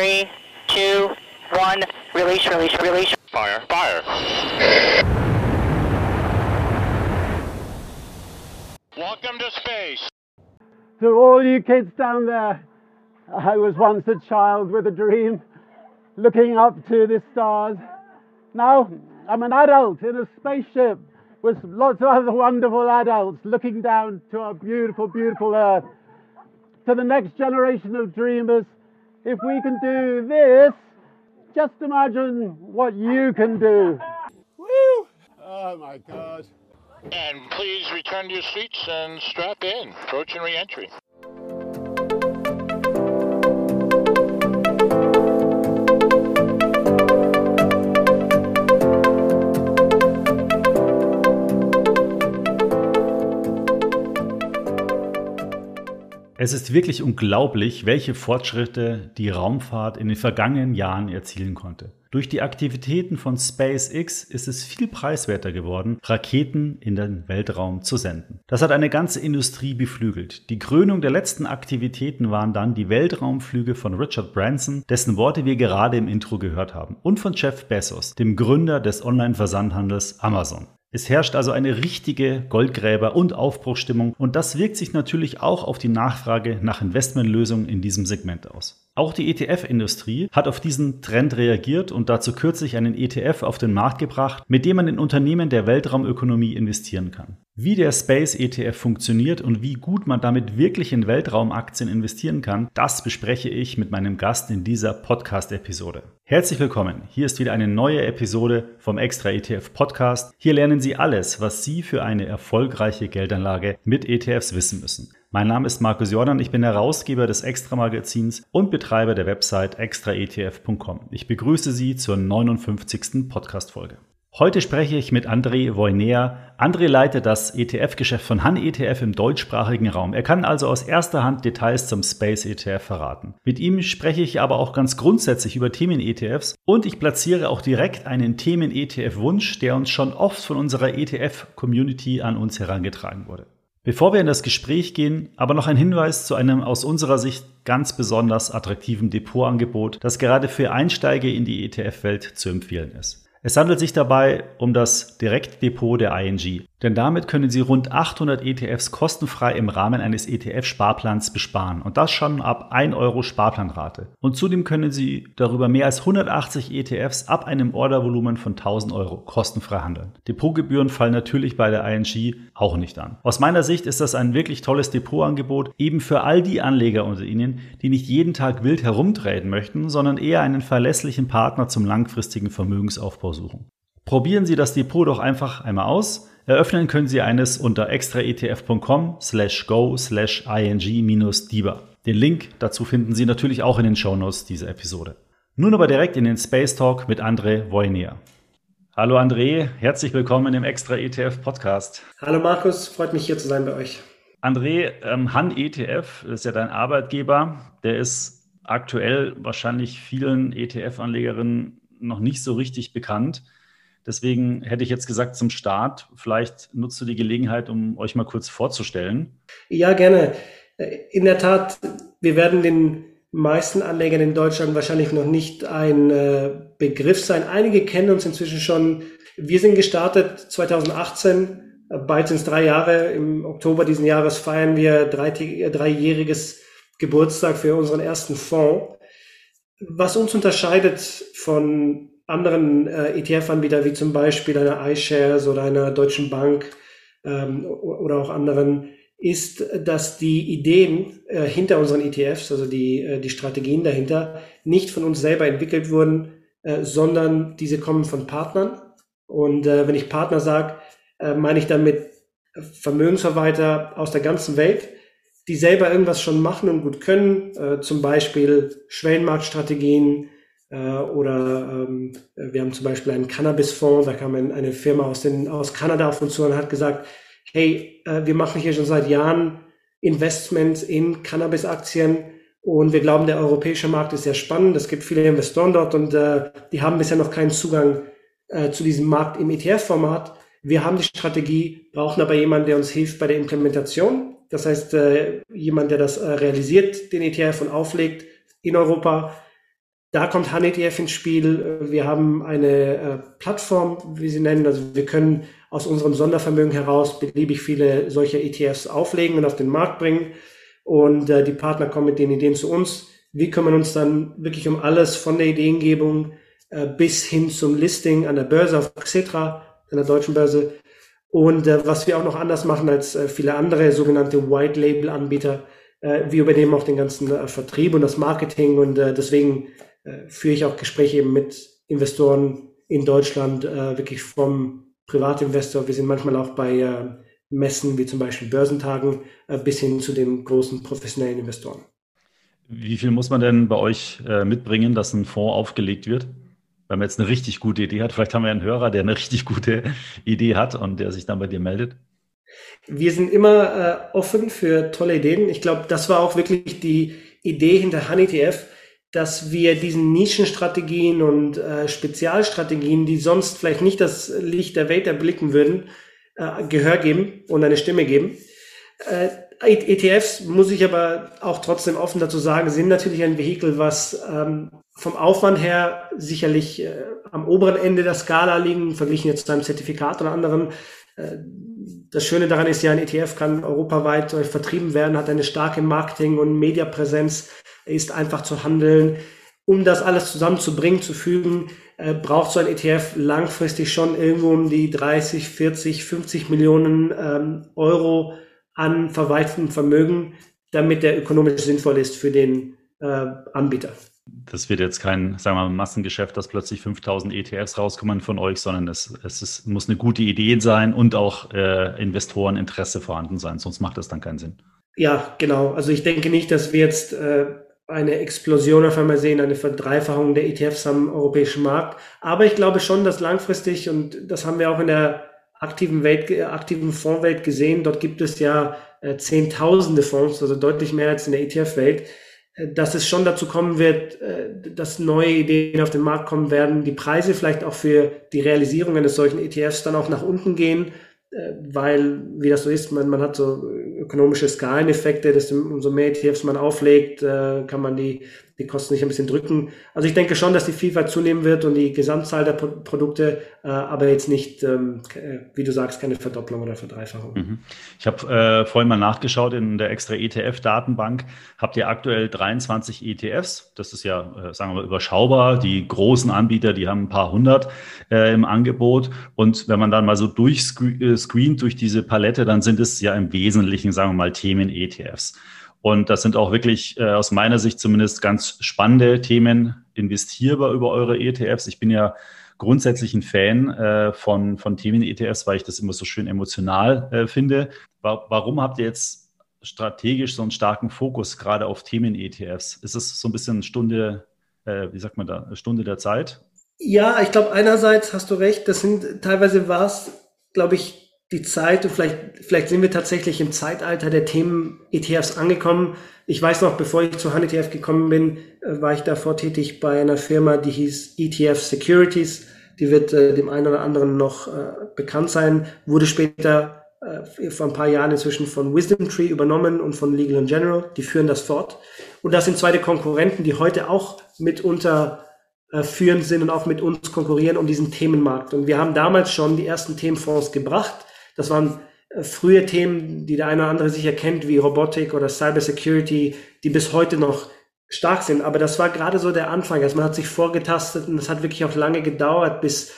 Three, two, one. Release, release, release. Fire, fire. Welcome to space. To all you kids down there, I was once a child with a dream, looking up to the stars. Now I'm an adult in a spaceship with lots of other wonderful adults looking down to our beautiful, beautiful Earth. To the next generation of dreamers, if we can do this, just imagine what you can do. Woo! Oh my God. And please return to your seats and strap in. Approach and re-entry. Es ist wirklich unglaublich, welche Fortschritte die Raumfahrt in den vergangenen Jahren erzielen konnte. Durch die Aktivitäten von SpaceX ist es viel preiswerter geworden, Raketen in den Weltraum zu senden. Das hat eine ganze Industrie beflügelt. Die Krönung der letzten Aktivitäten waren dann die Weltraumflüge von Richard Branson, dessen Worte wir gerade im Intro gehört haben, und von Jeff Bezos, dem Gründer des Online-Versandhandels Amazon. Es herrscht also eine richtige Goldgräber- und Aufbruchstimmung und das wirkt sich natürlich auch auf die Nachfrage nach Investmentlösungen in diesem Segment aus. Auch die ETF-Industrie hat auf diesen Trend reagiert und dazu kürzlich einen ETF auf den Markt gebracht, mit dem man in Unternehmen der Weltraumökonomie investieren kann. Wie der Space ETF funktioniert und wie gut man damit wirklich in Weltraumaktien investieren kann, das bespreche ich mit meinem Gast in dieser Podcast-Episode. Herzlich willkommen. Hier ist wieder eine neue Episode vom Extra ETF Podcast. Hier lernen Sie alles, was Sie für eine erfolgreiche Geldanlage mit ETFs wissen müssen. Mein Name ist Markus Jordan, ich bin Herausgeber des Extra Magazins und Betreiber der Website extraetf.com. Ich begrüße Sie zur 59. Podcast-Folge. Heute spreche ich mit André Voynea. André leitet das ETF-Geschäft von Han ETF im deutschsprachigen Raum. Er kann also aus erster Hand Details zum Space ETF verraten. Mit ihm spreche ich aber auch ganz grundsätzlich über Themen-ETFs und ich platziere auch direkt einen Themen-ETF-Wunsch, der uns schon oft von unserer ETF-Community an uns herangetragen wurde. Bevor wir in das Gespräch gehen, aber noch ein Hinweis zu einem aus unserer Sicht ganz besonders attraktiven Depotangebot, das gerade für Einsteiger in die ETF-Welt zu empfehlen ist. Es handelt sich dabei um das Direktdepot der ING. Denn damit können Sie rund 800 ETFs kostenfrei im Rahmen eines ETF-Sparplans besparen und das schon ab 1 Euro Sparplanrate. Und zudem können Sie darüber mehr als 180 ETFs ab einem Ordervolumen von 1000 Euro kostenfrei handeln. Depotgebühren fallen natürlich bei der ING auch nicht an. Aus meiner Sicht ist das ein wirklich tolles Depotangebot, eben für all die Anleger unter Ihnen, die nicht jeden Tag wild herumtreten möchten, sondern eher einen verlässlichen Partner zum langfristigen Vermögensaufbau suchen. Probieren Sie das Depot doch einfach einmal aus. Eröffnen können Sie eines unter extraetf.com slash go slash ing-diba. Den Link dazu finden Sie natürlich auch in den Shownotes dieser Episode. Nun aber direkt in den Space Talk mit André Wojnier. Hallo André, herzlich willkommen im Extra ETF Podcast. Hallo Markus, freut mich hier zu sein bei euch. André, ähm, Han ETF ist ja dein Arbeitgeber. Der ist aktuell wahrscheinlich vielen ETF-Anlegerinnen noch nicht so richtig bekannt. Deswegen hätte ich jetzt gesagt zum Start, vielleicht nutzt du die Gelegenheit, um euch mal kurz vorzustellen. Ja, gerne. In der Tat, wir werden den meisten Anlegern in Deutschland wahrscheinlich noch nicht ein äh, Begriff sein. Einige kennen uns inzwischen schon. Wir sind gestartet 2018, bald sind es drei Jahre. Im Oktober diesen Jahres feiern wir drei, dreijähriges Geburtstag für unseren ersten Fonds. Was uns unterscheidet von anderen äh, ETF-Anbieter wie zum Beispiel einer iShares oder einer Deutschen Bank ähm, oder auch anderen, ist, dass die Ideen äh, hinter unseren ETFs, also die, äh, die Strategien dahinter, nicht von uns selber entwickelt wurden, äh, sondern diese kommen von Partnern. Und äh, wenn ich Partner sage, äh, meine ich damit Vermögensverwalter aus der ganzen Welt, die selber irgendwas schon machen und gut können, äh, zum Beispiel Schwellenmarktstrategien, äh, oder ähm, wir haben zum Beispiel einen Cannabisfonds, da kam eine Firma aus, den, aus Kanada auf uns zu und hat gesagt, hey, äh, wir machen hier schon seit Jahren Investments in Cannabis-Aktien und wir glauben, der europäische Markt ist sehr spannend. Es gibt viele Investoren dort und äh, die haben bisher noch keinen Zugang äh, zu diesem Markt im ETF-Format. Wir haben die Strategie, brauchen aber jemanden, der uns hilft bei der Implementation. Das heißt, äh, jemand, der das äh, realisiert, den ETF und auflegt in Europa da kommt HoneyTF ins Spiel. Wir haben eine äh, Plattform, wie sie nennen. Also wir können aus unserem Sondervermögen heraus beliebig viele solcher ETFs auflegen und auf den Markt bringen. Und äh, die Partner kommen mit den Ideen zu uns. Wir kümmern uns dann wirklich um alles von der Ideengebung äh, bis hin zum Listing an der Börse auf Xetra, an der deutschen Börse. Und äh, was wir auch noch anders machen als äh, viele andere sogenannte White Label Anbieter, äh, wir übernehmen auch den ganzen äh, Vertrieb und das Marketing und äh, deswegen äh, führe ich auch Gespräche eben mit Investoren in Deutschland, äh, wirklich vom Privatinvestor. Wir sind manchmal auch bei äh, Messen wie zum Beispiel Börsentagen äh, bis hin zu den großen professionellen Investoren. Wie viel muss man denn bei euch äh, mitbringen, dass ein Fonds aufgelegt wird? Wenn man jetzt eine richtig gute Idee hat, vielleicht haben wir einen Hörer, der eine richtig gute Idee hat und der sich dann bei dir meldet. Wir sind immer äh, offen für tolle Ideen. Ich glaube, das war auch wirklich die Idee hinter HoneyTF, dass wir diesen Nischenstrategien und äh, Spezialstrategien, die sonst vielleicht nicht das Licht der Welt erblicken würden, äh, Gehör geben und eine Stimme geben. Äh, ETFs, muss ich aber auch trotzdem offen dazu sagen, sind natürlich ein Vehikel, was ähm, vom Aufwand her sicherlich äh, am oberen Ende der Skala liegen, verglichen jetzt zu einem Zertifikat oder anderen. Äh, das Schöne daran ist ja, ein ETF kann europaweit äh, vertrieben werden, hat eine starke Marketing- und Mediapräsenz, ist einfach zu handeln. Um das alles zusammenzubringen, zu fügen, äh, braucht so ein ETF langfristig schon irgendwo um die 30, 40, 50 Millionen ähm, Euro an verwaltetem Vermögen, damit der ökonomisch sinnvoll ist für den äh, Anbieter. Das wird jetzt kein, sagen wir mal, Massengeschäft, dass plötzlich 5000 ETFs rauskommen von euch, sondern es, es ist, muss eine gute Idee sein und auch äh, Investoreninteresse vorhanden sein, sonst macht das dann keinen Sinn. Ja, genau. Also ich denke nicht, dass wir jetzt äh, eine Explosion auf einmal sehen, eine Verdreifachung der ETFs am europäischen Markt. Aber ich glaube schon, dass langfristig, und das haben wir auch in der aktiven Welt, aktiven Fondswelt gesehen, dort gibt es ja äh, Zehntausende Fonds, also deutlich mehr als in der ETF-Welt, äh, dass es schon dazu kommen wird, äh, dass neue Ideen auf den Markt kommen werden, die Preise vielleicht auch für die Realisierung eines solchen ETFs dann auch nach unten gehen, äh, weil, wie das so ist, man, man hat so ökonomische Skaleneffekte, desto umso mehr ETFs man auflegt, äh, kann man die, die Kosten nicht ein bisschen drücken. Also ich denke schon, dass die Vielfalt zunehmen wird und die Gesamtzahl der Pro Produkte, äh, aber jetzt nicht, ähm, wie du sagst, keine Verdopplung oder Verdreifachung. Mhm. Ich habe äh, vorhin mal nachgeschaut in der extra ETF-Datenbank. Habt ihr aktuell 23 ETFs? Das ist ja, äh, sagen wir mal, überschaubar. Die großen Anbieter, die haben ein paar hundert äh, im Angebot. Und wenn man dann mal so durchscreent durch diese Palette, dann sind es ja im Wesentlichen, sagen wir mal, Themen-ETFs. Und das sind auch wirklich äh, aus meiner Sicht zumindest ganz spannende Themen, investierbar über eure ETFs. Ich bin ja grundsätzlich ein Fan äh, von, von Themen-ETFs, weil ich das immer so schön emotional äh, finde. Wa warum habt ihr jetzt strategisch so einen starken Fokus gerade auf Themen-ETFs? Ist es so ein bisschen Stunde, äh, wie sagt man da, Stunde der Zeit? Ja, ich glaube, einerseits hast du recht, das sind teilweise war es, glaube ich, die Zeit und vielleicht, vielleicht sind wir tatsächlich im Zeitalter der Themen ETFs angekommen. Ich weiß noch, bevor ich zu HAN-ETF gekommen bin, äh, war ich davor tätig bei einer Firma, die hieß ETF Securities. Die wird äh, dem einen oder anderen noch äh, bekannt sein, wurde später äh, vor ein paar Jahren inzwischen von Wisdom Tree übernommen und von Legal General. Die führen das fort. Und das sind zweite Konkurrenten, die heute auch mitunter äh, führend sind und auch mit uns konkurrieren um diesen Themenmarkt. Und wir haben damals schon die ersten Themenfonds gebracht das waren äh, frühe Themen, die der eine oder andere sicher kennt, wie Robotik oder Cybersecurity, die bis heute noch stark sind. Aber das war gerade so der Anfang. Also man hat sich vorgetastet und es hat wirklich auch lange gedauert, bis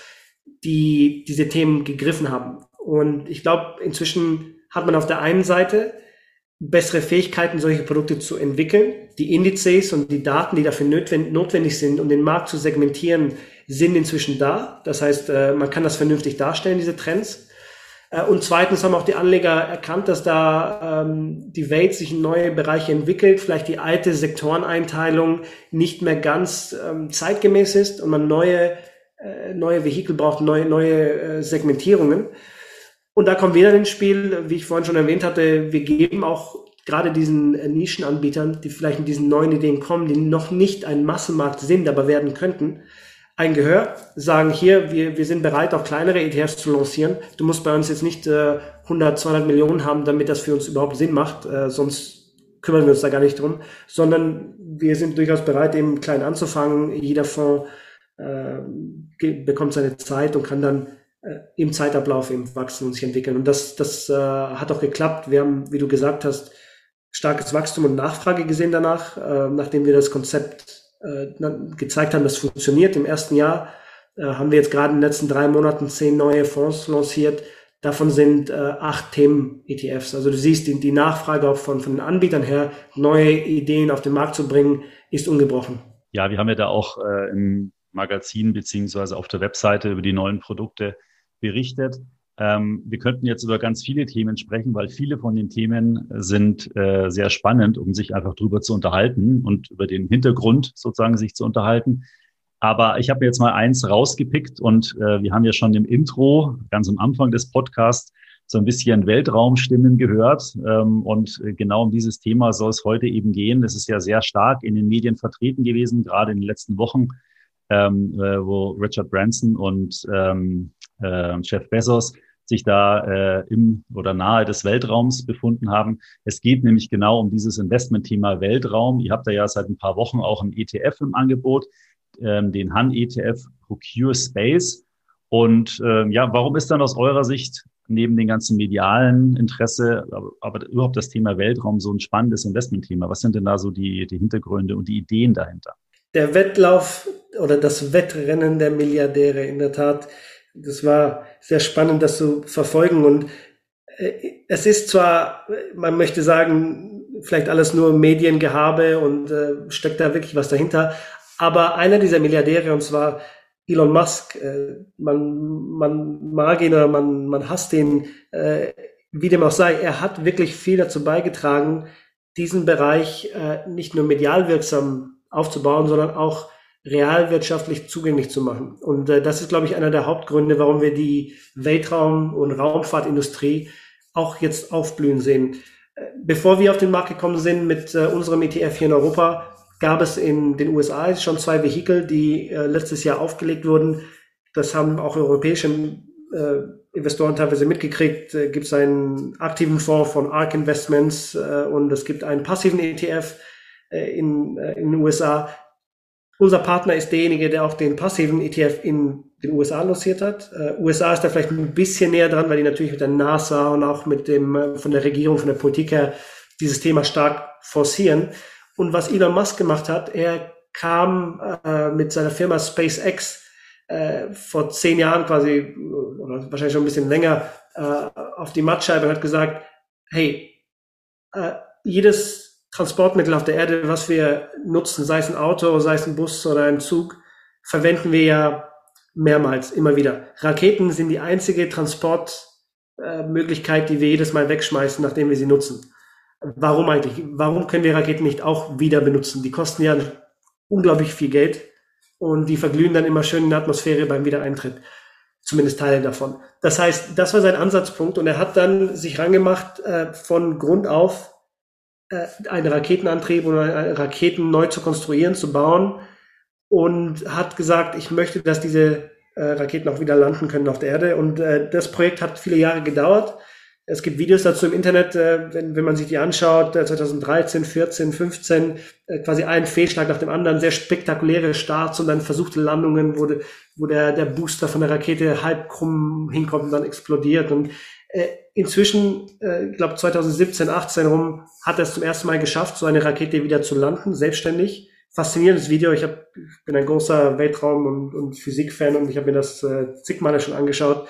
die diese Themen gegriffen haben. Und ich glaube, inzwischen hat man auf der einen Seite bessere Fähigkeiten, solche Produkte zu entwickeln. Die Indizes und die Daten, die dafür notwendig sind, um den Markt zu segmentieren, sind inzwischen da. Das heißt, äh, man kann das vernünftig darstellen, diese Trends. Äh, und zweitens haben auch die Anleger erkannt, dass da ähm, die Welt sich in neue Bereiche entwickelt, vielleicht die alte Sektoreneinteilung nicht mehr ganz ähm, zeitgemäß ist und man neue, äh, neue Vehikel braucht, neue, neue äh, Segmentierungen. Und da kommen wir dann ins Spiel, wie ich vorhin schon erwähnt hatte, wir geben auch gerade diesen äh, Nischenanbietern, die vielleicht mit diesen neuen Ideen kommen, die noch nicht ein Massenmarkt sind, aber werden könnten, ein Gehör, sagen hier, wir, wir sind bereit, auch kleinere ETFs zu lancieren. Du musst bei uns jetzt nicht äh, 100, 200 Millionen haben, damit das für uns überhaupt Sinn macht. Äh, sonst kümmern wir uns da gar nicht drum, sondern wir sind durchaus bereit, eben klein anzufangen. Jeder Fonds äh, bekommt seine Zeit und kann dann äh, im Zeitablauf eben wachsen und sich entwickeln. Und das, das äh, hat auch geklappt. Wir haben, wie du gesagt hast, starkes Wachstum und Nachfrage gesehen danach, äh, nachdem wir das Konzept gezeigt haben, das funktioniert. Im ersten Jahr äh, haben wir jetzt gerade in den letzten drei Monaten zehn neue Fonds lanciert. Davon sind äh, acht Themen-ETFs. Also du siehst, die, die Nachfrage auch von, von den Anbietern her, neue Ideen auf den Markt zu bringen, ist ungebrochen. Ja, wir haben ja da auch äh, im Magazin beziehungsweise auf der Webseite über die neuen Produkte berichtet. Ähm, wir könnten jetzt über ganz viele Themen sprechen, weil viele von den Themen sind äh, sehr spannend, um sich einfach drüber zu unterhalten und über den Hintergrund sozusagen sich zu unterhalten. Aber ich habe jetzt mal eins rausgepickt und äh, wir haben ja schon im Intro, ganz am Anfang des Podcasts, so ein bisschen Weltraumstimmen gehört. Ähm, und genau um dieses Thema soll es heute eben gehen. Das ist ja sehr stark in den Medien vertreten gewesen, gerade in den letzten Wochen, ähm, äh, wo Richard Branson und ähm, äh, Jeff Bezos sich da äh, im oder nahe des Weltraums befunden haben. Es geht nämlich genau um dieses Investmentthema Weltraum. Ihr habt da ja seit ein paar Wochen auch ein ETF im Angebot ähm, den Han-ETF Procure Space. Und ähm, ja, warum ist dann aus eurer Sicht neben dem ganzen medialen Interesse, aber, aber, überhaupt das Thema Weltraum so ein spannendes Investmentthema? Was sind denn da so die, die Hintergründe und die Ideen dahinter? Der Wettlauf oder das Wettrennen der Milliardäre, in der Tat, das war sehr spannend, das zu verfolgen. Und äh, es ist zwar, man möchte sagen, vielleicht alles nur Mediengehabe und äh, steckt da wirklich was dahinter, aber einer dieser Milliardäre, und zwar Elon Musk, äh, man, man mag ihn oder man, man hasst ihn, äh, wie dem auch sei, er hat wirklich viel dazu beigetragen, diesen Bereich äh, nicht nur medial wirksam aufzubauen, sondern auch realwirtschaftlich zugänglich zu machen. Und äh, das ist, glaube ich, einer der Hauptgründe, warum wir die Weltraum- und Raumfahrtindustrie auch jetzt aufblühen sehen. Äh, bevor wir auf den Markt gekommen sind mit äh, unserem ETF hier in Europa, gab es in den USA schon zwei Vehikel, die äh, letztes Jahr aufgelegt wurden. Das haben auch europäische äh, Investoren teilweise mitgekriegt. Äh, gibt einen aktiven Fonds von ARK Investments äh, und es gibt einen passiven ETF äh, in, äh, in den USA. Unser Partner ist derjenige, der auch den passiven ETF in den USA lanciert hat. Äh, USA ist da vielleicht ein bisschen näher dran, weil die natürlich mit der NASA und auch mit dem äh, von der Regierung, von der Politik her dieses Thema stark forcieren. Und was Elon Musk gemacht hat, er kam äh, mit seiner Firma SpaceX äh, vor zehn Jahren quasi, oder wahrscheinlich schon ein bisschen länger, äh, auf die Mattscheibe und hat gesagt, hey, äh, jedes Transportmittel auf der Erde, was wir nutzen, sei es ein Auto, sei es ein Bus oder ein Zug, verwenden wir ja mehrmals, immer wieder. Raketen sind die einzige Transportmöglichkeit, die wir jedes Mal wegschmeißen, nachdem wir sie nutzen. Warum eigentlich? Warum können wir Raketen nicht auch wieder benutzen? Die kosten ja unglaublich viel Geld und die verglühen dann immer schön in der Atmosphäre beim Wiedereintritt. Zumindest Teile davon. Das heißt, das war sein Ansatzpunkt und er hat dann sich rangemacht, äh, von Grund auf äh, einen Raketenantrieb oder Raketen neu zu konstruieren, zu bauen und hat gesagt, ich möchte, dass diese äh, Raketen auch wieder landen können auf der Erde. Und äh, das Projekt hat viele Jahre gedauert. Es gibt Videos dazu im Internet, äh, wenn, wenn man sich die anschaut, 2013, 14, 15, quasi ein Fehlschlag nach dem anderen, sehr spektakuläre Starts und dann versuchte Landungen, wo, de, wo der, der Booster von der Rakete halb krumm hinkommt und dann explodiert. Und äh, inzwischen, äh, ich glaube 2017, 18 rum, hat er es zum ersten Mal geschafft, so eine Rakete wieder zu landen, selbstständig. Faszinierendes Video. Ich, hab, ich bin ein großer Weltraum- und, und Physik-Fan und ich habe mir das äh, zigmal schon angeschaut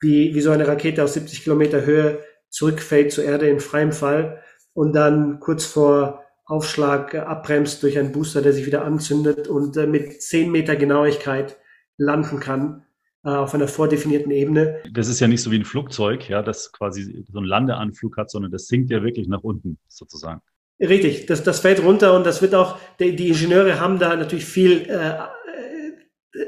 wie, wie so eine Rakete aus 70 Kilometer Höhe zurückfällt zur Erde in freiem Fall und dann kurz vor Aufschlag abbremst durch einen Booster, der sich wieder anzündet und äh, mit 10 Meter Genauigkeit landen kann äh, auf einer vordefinierten Ebene. Das ist ja nicht so wie ein Flugzeug, ja, das quasi so einen Landeanflug hat, sondern das sinkt ja wirklich nach unten sozusagen. Richtig, das, das fällt runter und das wird auch, die, die Ingenieure haben da natürlich viel äh, äh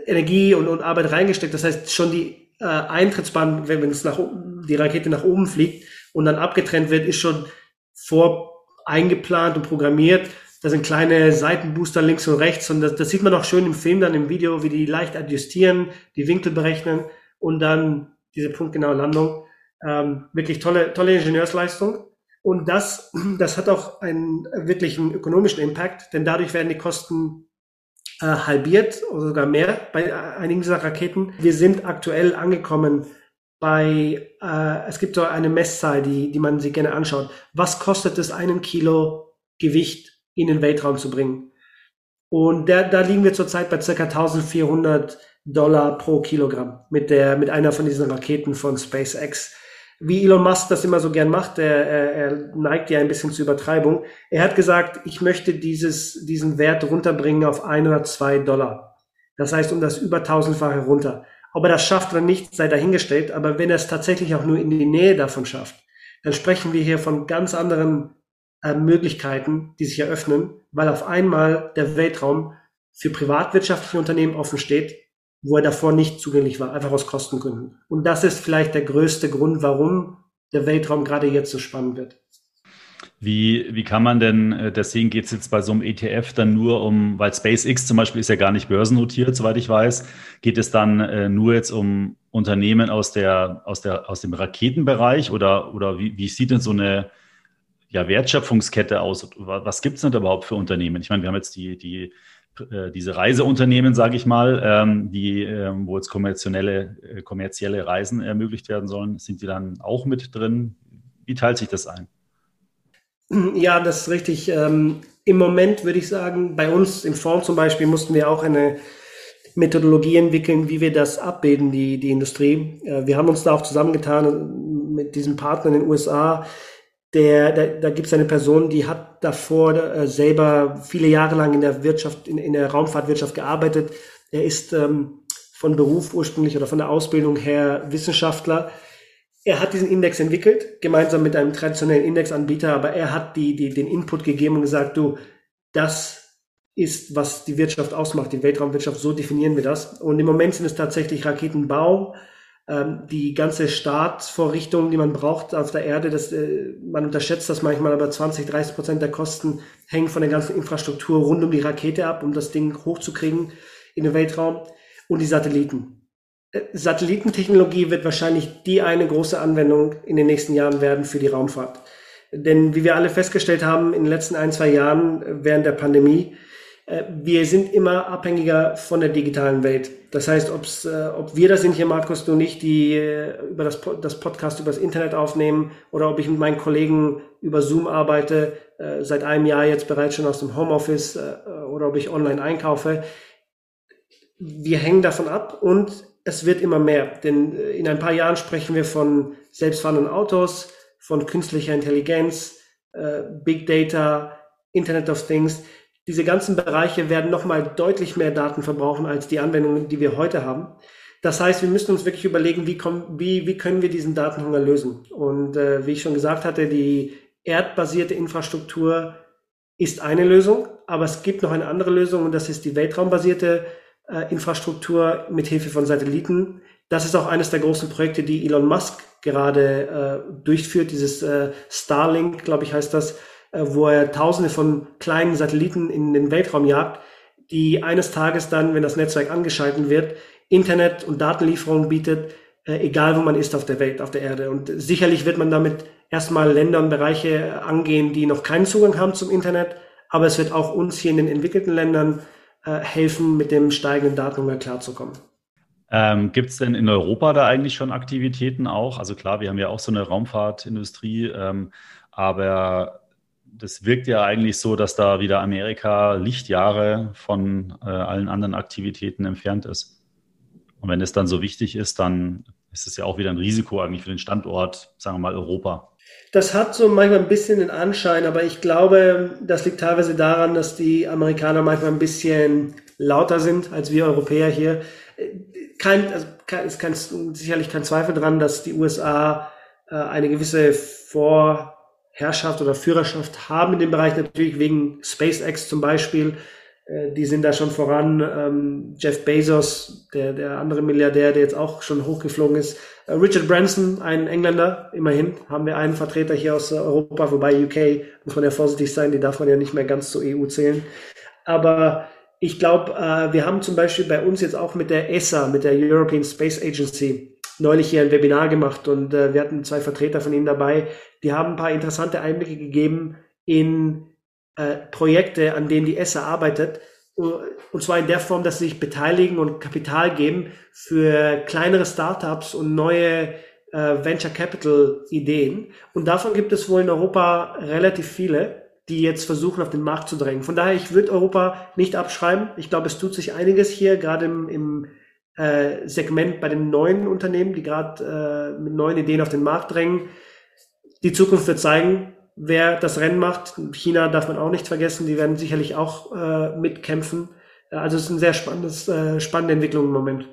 Energie und, und Arbeit reingesteckt. Das heißt, schon die äh, Eintrittsbahn, wenn, wenn es nach die Rakete nach oben fliegt und dann abgetrennt wird, ist schon vor eingeplant und programmiert. Da sind kleine Seitenbooster links und rechts und das, das sieht man auch schön im Film dann im Video, wie die leicht adjustieren, die Winkel berechnen und dann diese punktgenaue Landung. Ähm, wirklich tolle, tolle Ingenieursleistung. Und das, das hat auch einen wirklichen ökonomischen Impact, denn dadurch werden die Kosten äh, halbiert oder sogar mehr bei einigen dieser Raketen. Wir sind aktuell angekommen bei, äh, es gibt so eine Messzahl, die, die man sich gerne anschaut. Was kostet es, einen Kilo Gewicht in den Weltraum zu bringen? Und der, da liegen wir zurzeit bei circa 1400 Dollar pro Kilogramm mit der, mit einer von diesen Raketen von SpaceX. Wie Elon Musk das immer so gern macht, er, er, er neigt ja ein bisschen zur Übertreibung. Er hat gesagt, ich möchte dieses, diesen Wert runterbringen auf ein oder zwei Dollar. Das heißt, um das über tausendfache runter. Ob er das schafft oder nicht, sei dahingestellt. Aber wenn er es tatsächlich auch nur in die Nähe davon schafft, dann sprechen wir hier von ganz anderen äh, Möglichkeiten, die sich eröffnen, weil auf einmal der Weltraum für privatwirtschaftliche Unternehmen offen steht, wo er davor nicht zugänglich war, einfach aus Kostengründen. Und das ist vielleicht der größte Grund, warum der Weltraum gerade jetzt so spannend wird. Wie, wie kann man denn, äh, deswegen geht es jetzt bei so einem ETF dann nur um, weil SpaceX zum Beispiel ist ja gar nicht börsennotiert, soweit ich weiß, geht es dann äh, nur jetzt um Unternehmen aus, der, aus, der, aus dem Raketenbereich oder, oder wie, wie sieht denn so eine ja, Wertschöpfungskette aus? Was gibt es denn überhaupt für Unternehmen? Ich meine, wir haben jetzt die, die, äh, diese Reiseunternehmen, sage ich mal, ähm, die, ähm, wo jetzt kommerzielle, äh, kommerzielle Reisen ermöglicht werden sollen. Sind die dann auch mit drin? Wie teilt sich das ein? Ja, das ist richtig. Ähm, Im Moment würde ich sagen, bei uns im Fonds zum Beispiel mussten wir auch eine Methodologie entwickeln, wie wir das abbilden, die, die Industrie. Äh, wir haben uns da auch zusammengetan mit diesem Partner in den USA. Der, da, da gibt es eine Person, die hat davor äh, selber viele Jahre lang in der Wirtschaft, in, in der Raumfahrtwirtschaft gearbeitet. Er ist ähm, von Beruf ursprünglich oder von der Ausbildung her Wissenschaftler er hat diesen Index entwickelt, gemeinsam mit einem traditionellen Indexanbieter, aber er hat die, die, den Input gegeben und gesagt, du, das ist, was die Wirtschaft ausmacht, die Weltraumwirtschaft, so definieren wir das. Und im Moment sind es tatsächlich Raketenbau, die ganze Startvorrichtung, die man braucht auf der Erde, das, äh, man unterschätzt das manchmal, aber 20, 30 Prozent der Kosten hängen von der ganzen Infrastruktur rund um die Rakete ab, um das Ding hochzukriegen in den Weltraum und die Satelliten. Satellitentechnologie wird wahrscheinlich die eine große Anwendung in den nächsten Jahren werden für die Raumfahrt. Denn wie wir alle festgestellt haben in den letzten ein, zwei Jahren während der Pandemie, äh, wir sind immer abhängiger von der digitalen Welt. Das heißt, ob's, äh, ob wir das sind hier, Markus, du nicht, die äh, über das, das Podcast über das Internet aufnehmen oder ob ich mit meinen Kollegen über Zoom arbeite, seit einem Jahr jetzt bereits schon aus dem Homeoffice oder ob ich online einkaufe. Wir hängen davon ab und es wird immer mehr. Denn äh, in ein paar Jahren sprechen wir von selbstfahrenden Autos, von künstlicher Intelligenz, äh, Big Data, Internet of Things. Diese ganzen Bereiche werden nochmal deutlich mehr Daten verbrauchen als die Anwendungen, die wir heute haben. Das heißt, wir müssen uns wirklich überlegen, wie, kommen, wie, wie können wir diesen Datenhunger lösen. Und äh, wie ich schon gesagt hatte, die erdbasierte Infrastruktur ist eine Lösung, aber es gibt noch eine andere Lösung und das ist die weltraumbasierte äh, Infrastruktur mit Hilfe von Satelliten. Das ist auch eines der großen Projekte, die Elon Musk gerade äh, durchführt, dieses äh, Starlink, glaube ich, heißt das, wo er tausende von kleinen Satelliten in den Weltraum jagt, die eines Tages dann, wenn das Netzwerk angeschalten wird, Internet und Datenlieferung bietet, äh, egal wo man ist auf der Welt, auf der Erde. Und sicherlich wird man damit erstmal Länder und Bereiche angehen, die noch keinen Zugang haben zum Internet, aber es wird auch uns hier in den entwickelten Ländern äh, helfen, mit dem steigenden Datenhunger klarzukommen. Ähm, Gibt es denn in Europa da eigentlich schon Aktivitäten auch? Also klar, wir haben ja auch so eine Raumfahrtindustrie, ähm, aber das wirkt ja eigentlich so, dass da wieder Amerika Lichtjahre von äh, allen anderen Aktivitäten entfernt ist. Und wenn es dann so wichtig ist, dann ist es ja auch wieder ein Risiko eigentlich für den Standort, sagen wir mal Europa. Das hat so manchmal ein bisschen den Anschein, aber ich glaube, das liegt teilweise daran, dass die Amerikaner manchmal ein bisschen lauter sind als wir Europäer hier. Kein, also ist kein, sicherlich kein Zweifel dran, dass die USA äh, eine gewisse Vorherrschaft oder Führerschaft haben in dem Bereich, natürlich wegen SpaceX zum Beispiel. Äh, die sind da schon voran. Ähm, Jeff Bezos, der, der andere Milliardär, der jetzt auch schon hochgeflogen ist. Äh, Richard Branson, ein Engländer, immerhin haben wir einen Vertreter hier aus Europa, wobei UK, muss man ja vorsichtig sein, die darf man ja nicht mehr ganz zur EU zählen. Aber ich glaube, äh, wir haben zum Beispiel bei uns jetzt auch mit der ESA, mit der European Space Agency, neulich hier ein Webinar gemacht und äh, wir hatten zwei Vertreter von Ihnen dabei, die haben ein paar interessante Einblicke gegeben in äh, Projekte, an denen die ESSA arbeitet. Und zwar in der Form, dass sie sich beteiligen und Kapital geben für kleinere Startups und neue äh, Venture Capital Ideen. Und davon gibt es wohl in Europa relativ viele, die jetzt versuchen, auf den Markt zu drängen. Von daher, ich würde Europa nicht abschreiben. Ich glaube, es tut sich einiges hier, gerade im, im äh, Segment bei den neuen Unternehmen, die gerade äh, mit neuen Ideen auf den Markt drängen. Die Zukunft wird zeigen, wer das Rennen macht. China darf man auch nicht vergessen, die werden sicherlich auch äh, mitkämpfen. Also es ist eine sehr spannendes, äh, spannende Entwicklung im Moment.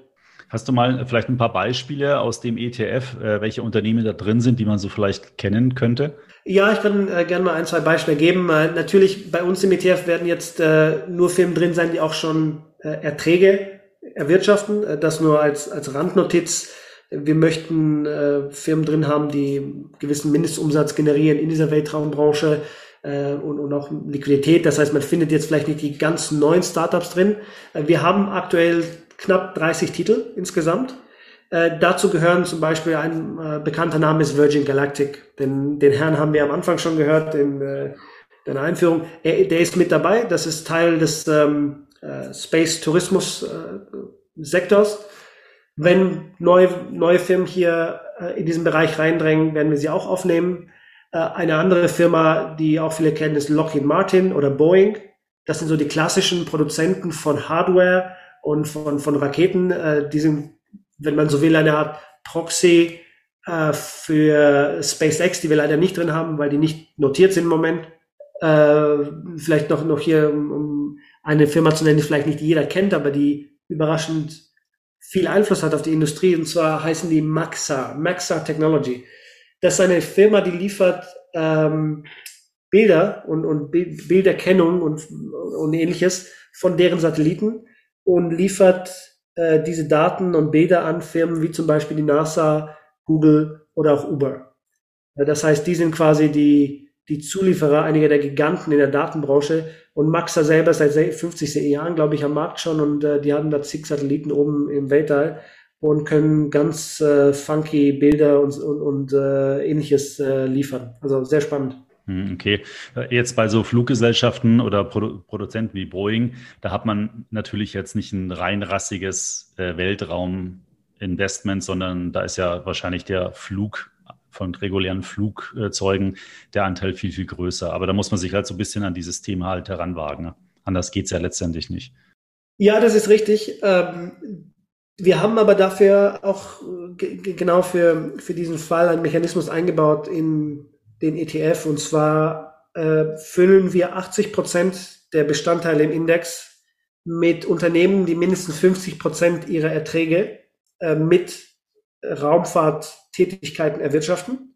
Hast du mal vielleicht ein paar Beispiele aus dem ETF, äh, welche Unternehmen da drin sind, die man so vielleicht kennen könnte? Ja, ich kann äh, gerne mal ein, zwei Beispiele geben. Äh, natürlich, bei uns im ETF werden jetzt äh, nur Firmen drin sein, die auch schon äh, Erträge erwirtschaften. Äh, das nur als, als Randnotiz. Wir möchten äh, Firmen drin haben, die gewissen Mindestumsatz generieren in dieser Weltraumbranche äh, und, und auch Liquidität. Das heißt, man findet jetzt vielleicht nicht die ganz neuen Startups drin. Äh, wir haben aktuell knapp 30 Titel insgesamt. Äh, dazu gehören zum Beispiel ein äh, bekannter Name ist Virgin Galactic. Den, den Herrn haben wir am Anfang schon gehört in äh, der Einführung. Er, der ist mit dabei. Das ist Teil des ähm, äh, Space Tourismus äh, Sektors. Wenn neue, neue Firmen hier äh, in diesen Bereich reindrängen, werden wir sie auch aufnehmen. Äh, eine andere Firma, die auch viele kennen, ist Lockheed Martin oder Boeing. Das sind so die klassischen Produzenten von Hardware und von, von Raketen. Äh, die sind, wenn man so will, eine Art Proxy äh, für SpaceX, die wir leider nicht drin haben, weil die nicht notiert sind im Moment. Äh, vielleicht noch, noch hier, um, eine Firma zu nennen, die vielleicht nicht jeder kennt, aber die überraschend viel Einfluss hat auf die Industrie. Und zwar heißen die Maxa, Maxa Technology. Das ist eine Firma, die liefert ähm, Bilder und, und Bilderkennung und, und ähnliches von deren Satelliten und liefert äh, diese Daten und Bilder an Firmen wie zum Beispiel die NASA, Google oder auch Uber. Das heißt, die sind quasi die, die Zulieferer einiger der Giganten in der Datenbranche. Und Maxa selber seit 50 Jahren, glaube ich, am Markt schon und äh, die haben da zig Satelliten oben im Weltall und können ganz äh, funky Bilder und, und, und äh, ähnliches äh, liefern. Also sehr spannend. Hm, okay, jetzt bei so Fluggesellschaften oder Produ Produzenten wie Boeing, da hat man natürlich jetzt nicht ein rein rassiges äh, Weltrauminvestment, sondern da ist ja wahrscheinlich der Flug von regulären Flugzeugen der Anteil viel, viel größer. Aber da muss man sich halt so ein bisschen an dieses Thema halt heranwagen. Ne? Anders geht es ja letztendlich nicht. Ja, das ist richtig. Ähm, wir haben aber dafür auch genau für, für diesen Fall einen Mechanismus eingebaut in den ETF. Und zwar äh, füllen wir 80 Prozent der Bestandteile im Index mit Unternehmen, die mindestens 50 Prozent ihrer Erträge äh, mit Raumfahrttätigkeiten erwirtschaften.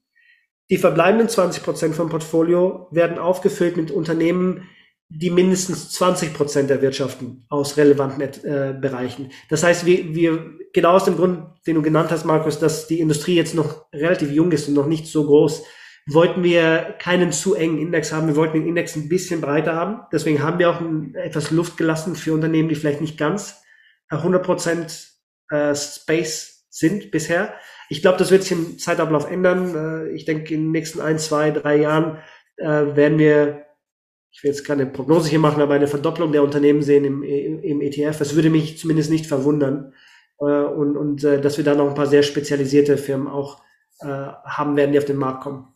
Die verbleibenden 20 Prozent vom Portfolio werden aufgefüllt mit Unternehmen, die mindestens 20 Prozent erwirtschaften aus relevanten äh, Bereichen. Das heißt, wir, wir, genau aus dem Grund, den du genannt hast, Markus, dass die Industrie jetzt noch relativ jung ist und noch nicht so groß, wollten wir keinen zu engen Index haben. Wir wollten den Index ein bisschen breiter haben. Deswegen haben wir auch ein, etwas Luft gelassen für Unternehmen, die vielleicht nicht ganz 100 Prozent äh, Space sind bisher. Ich glaube, das wird sich im Zeitablauf ändern. Äh, ich denke, in den nächsten ein, zwei, drei Jahren äh, werden wir ich will jetzt keine Prognose hier machen, aber eine Verdopplung der Unternehmen sehen im, im ETF. Das würde mich zumindest nicht verwundern. Äh, und, und dass wir da noch ein paar sehr spezialisierte Firmen auch haben werden, die auf den Markt kommen.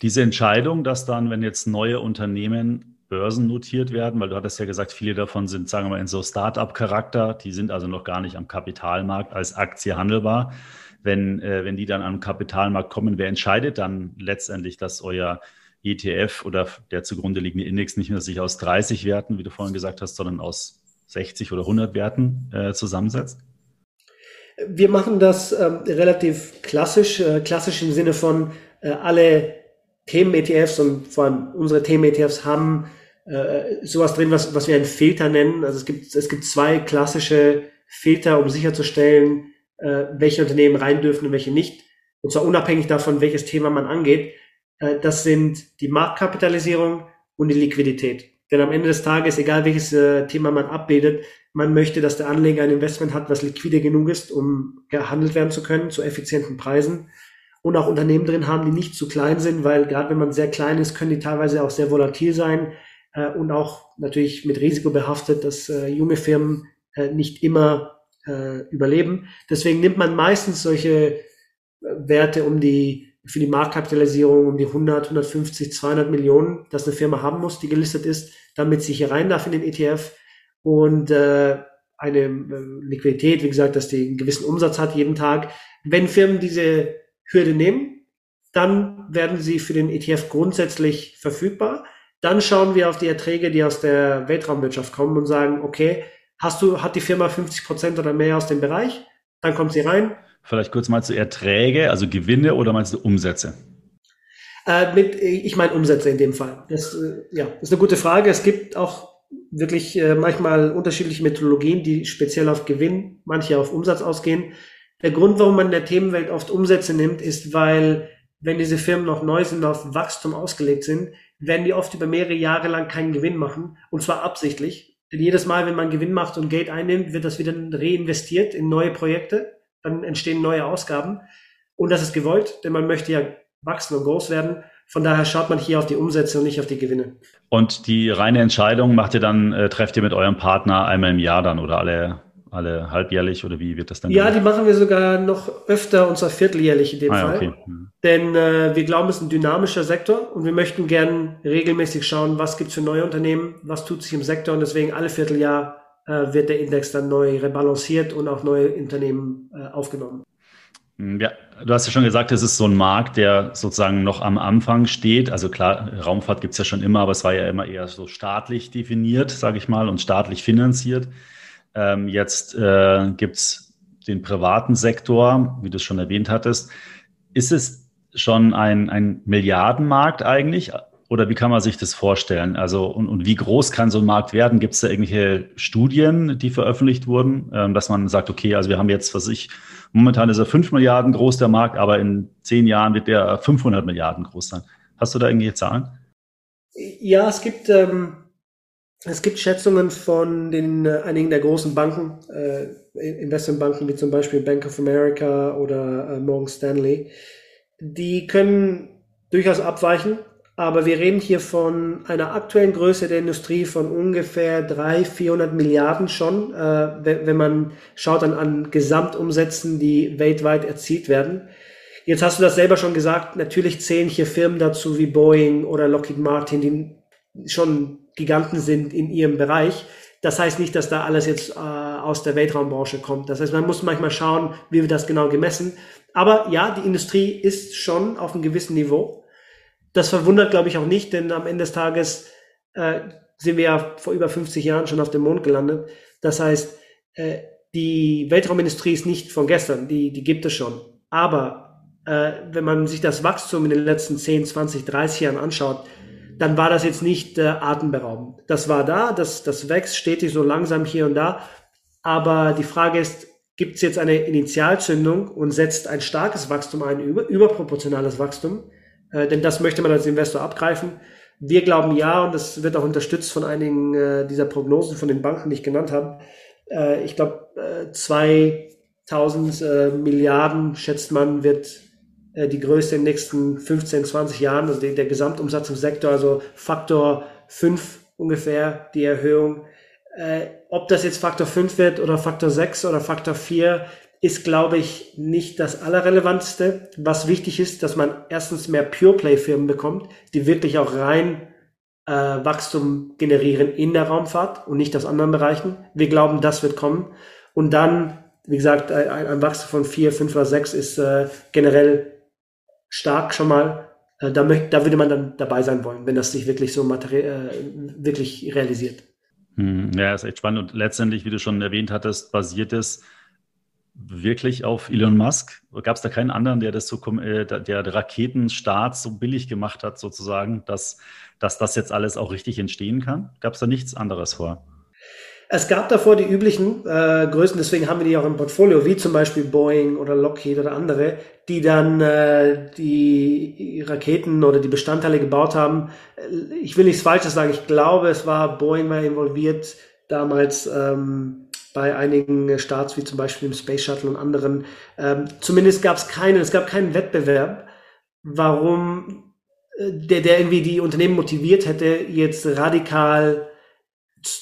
Diese Entscheidung, dass dann, wenn jetzt neue Unternehmen börsennotiert werden, weil du hattest ja gesagt, viele davon sind, sagen wir mal, in so Start-up-Charakter, die sind also noch gar nicht am Kapitalmarkt als Aktie handelbar. Wenn, äh, wenn die dann am Kapitalmarkt kommen, wer entscheidet dann letztendlich, dass euer ETF oder der zugrunde liegende Index nicht mehr sich aus 30 Werten, wie du vorhin gesagt hast, sondern aus 60 oder 100 Werten äh, zusammensetzt? Wir machen das äh, relativ klassisch, äh, klassisch im Sinne von äh, alle Themen-ETFs und vor allem unsere Themen-ETFs haben äh, sowas drin, was, was wir einen Filter nennen. Also es gibt, es gibt zwei klassische Filter, um sicherzustellen, äh, welche Unternehmen rein dürfen und welche nicht. Und zwar unabhängig davon, welches Thema man angeht. Äh, das sind die Marktkapitalisierung und die Liquidität. Denn am Ende des Tages, egal welches äh, Thema man abbildet, Man möchte, dass der Anleger ein Investment hat, was liquide genug ist, um gehandelt werden zu können zu effizienten Preisen. Und auch Unternehmen drin haben, die nicht zu klein sind, weil gerade wenn man sehr klein ist, können die teilweise auch sehr volatil sein äh, und auch natürlich mit Risiko behaftet, dass äh, junge Firmen äh, nicht immer äh, überleben. Deswegen nimmt man meistens solche äh, Werte um die für die Marktkapitalisierung um die 100, 150, 200 Millionen, dass eine Firma haben muss, die gelistet ist, damit sie hier rein darf in den ETF und äh, eine äh, Liquidität, wie gesagt, dass die einen gewissen Umsatz hat jeden Tag. Wenn Firmen diese Hürde nehmen, dann werden sie für den ETF grundsätzlich verfügbar. Dann schauen wir auf die Erträge, die aus der Weltraumwirtschaft kommen und sagen, okay, hast du, hat die Firma 50 Prozent oder mehr aus dem Bereich? Dann kommt sie rein. Vielleicht kurz mal zu Erträge, also Gewinne oder meinst du Umsätze? Äh, mit, ich meine Umsätze in dem Fall. Das, äh, ja, ist eine gute Frage. Es gibt auch wirklich äh, manchmal unterschiedliche Methodologien, die speziell auf Gewinn, manche auf Umsatz ausgehen. Der Grund, warum man in der Themenwelt oft Umsätze nimmt, ist, weil wenn diese Firmen noch neu sind, auf Wachstum ausgelegt sind, werden die oft über mehrere Jahre lang keinen Gewinn machen. Und zwar absichtlich. Denn jedes Mal, wenn man Gewinn macht und Geld einnimmt, wird das wieder reinvestiert in neue Projekte. Dann entstehen neue Ausgaben. Und das ist gewollt, denn man möchte ja wachsen und groß werden. Von daher schaut man hier auf die Umsätze und nicht auf die Gewinne. Und die reine Entscheidung macht ihr dann, äh, trefft ihr mit eurem Partner einmal im Jahr dann oder alle alle halbjährlich oder wie wird das dann? Ja, gemacht? die machen wir sogar noch öfter und zwar vierteljährlich in dem ah, Fall. Okay. Mhm. Denn äh, wir glauben, es ist ein dynamischer Sektor und wir möchten gern regelmäßig schauen, was gibt's für neue Unternehmen, was tut sich im Sektor und deswegen alle Vierteljahr äh, wird der Index dann neu rebalanciert und auch neue Unternehmen äh, aufgenommen. Hm, ja, du hast ja schon gesagt, es ist so ein Markt, der sozusagen noch am Anfang steht. Also klar, Raumfahrt gibt's ja schon immer, aber es war ja immer eher so staatlich definiert, sage ich mal, und staatlich finanziert. Ähm, jetzt äh, gibt es den privaten Sektor, wie du es schon erwähnt hattest. Ist es schon ein, ein Milliardenmarkt eigentlich? Oder wie kann man sich das vorstellen? Also, und, und wie groß kann so ein Markt werden? Gibt es da irgendwelche Studien, die veröffentlicht wurden, ähm, dass man sagt, okay, also wir haben jetzt, was ich, momentan ist er 5 Milliarden groß, der Markt, aber in zehn Jahren wird der 500 Milliarden groß sein. Hast du da irgendwelche Zahlen? Ja, es gibt ähm, es gibt Schätzungen von den äh, einigen der großen Banken, äh, Investmentbanken wie zum Beispiel Bank of America oder äh, Morgan Stanley. Die können durchaus abweichen, aber wir reden hier von einer aktuellen Größe der Industrie von ungefähr 300, 400 Milliarden schon, äh, wenn man schaut an, an Gesamtumsätzen, die weltweit erzielt werden. Jetzt hast du das selber schon gesagt, natürlich zählen hier Firmen dazu wie Boeing oder Lockheed Martin, die schon Giganten sind in ihrem Bereich. Das heißt nicht, dass da alles jetzt äh, aus der Weltraumbranche kommt. Das heißt, man muss manchmal schauen, wie wird das genau gemessen. Aber ja, die Industrie ist schon auf einem gewissen Niveau. Das verwundert, glaube ich, auch nicht, denn am Ende des Tages äh, sind wir ja vor über 50 Jahren schon auf dem Mond gelandet. Das heißt, äh, die Weltraumindustrie ist nicht von gestern, die, die gibt es schon. Aber äh, wenn man sich das Wachstum in den letzten 10, 20, 30 Jahren anschaut, dann war das jetzt nicht äh, atemberaubend. Das war da, das, das wächst stetig so langsam hier und da. Aber die Frage ist, gibt es jetzt eine Initialzündung und setzt ein starkes Wachstum ein, über, überproportionales Wachstum? Äh, denn das möchte man als Investor abgreifen. Wir glauben ja, und das wird auch unterstützt von einigen äh, dieser Prognosen von den Banken, die ich genannt habe. Äh, ich glaube, äh, 2000 äh, Milliarden, schätzt man, wird die Größe in den nächsten 15, 20 Jahren, also der Gesamtumsatz im Sektor, also Faktor 5 ungefähr die Erhöhung. Äh, ob das jetzt Faktor 5 wird oder Faktor 6 oder Faktor 4, ist, glaube ich, nicht das Allerrelevanteste. Was wichtig ist, dass man erstens mehr Pure-Play-Firmen bekommt, die wirklich auch rein äh, Wachstum generieren in der Raumfahrt und nicht aus anderen Bereichen. Wir glauben, das wird kommen. Und dann, wie gesagt, ein, ein Wachstum von 4, 5 oder 6 ist äh, generell stark schon mal. Äh, da, möcht, da würde man dann dabei sein wollen, wenn das sich wirklich so äh, wirklich realisiert. Hm, ja, ist echt spannend. Und letztendlich, wie du schon erwähnt hattest, basiert es wirklich auf Elon Musk? Gab es da keinen anderen, der das so, äh, der Raketenstart so billig gemacht hat, sozusagen, dass, dass das jetzt alles auch richtig entstehen kann? Gab es da nichts anderes vor? Es gab davor die üblichen äh, Größen, deswegen haben wir die auch im Portfolio, wie zum Beispiel Boeing oder Lockheed oder andere, die dann äh, die Raketen oder die Bestandteile gebaut haben. Ich will nichts Falsches sagen, ich glaube, es war Boeing war involviert damals ähm, bei einigen Starts, wie zum Beispiel im Space Shuttle und anderen. Ähm, zumindest gab es keinen, es gab keinen Wettbewerb, warum äh, der, der irgendwie die Unternehmen motiviert hätte, jetzt radikal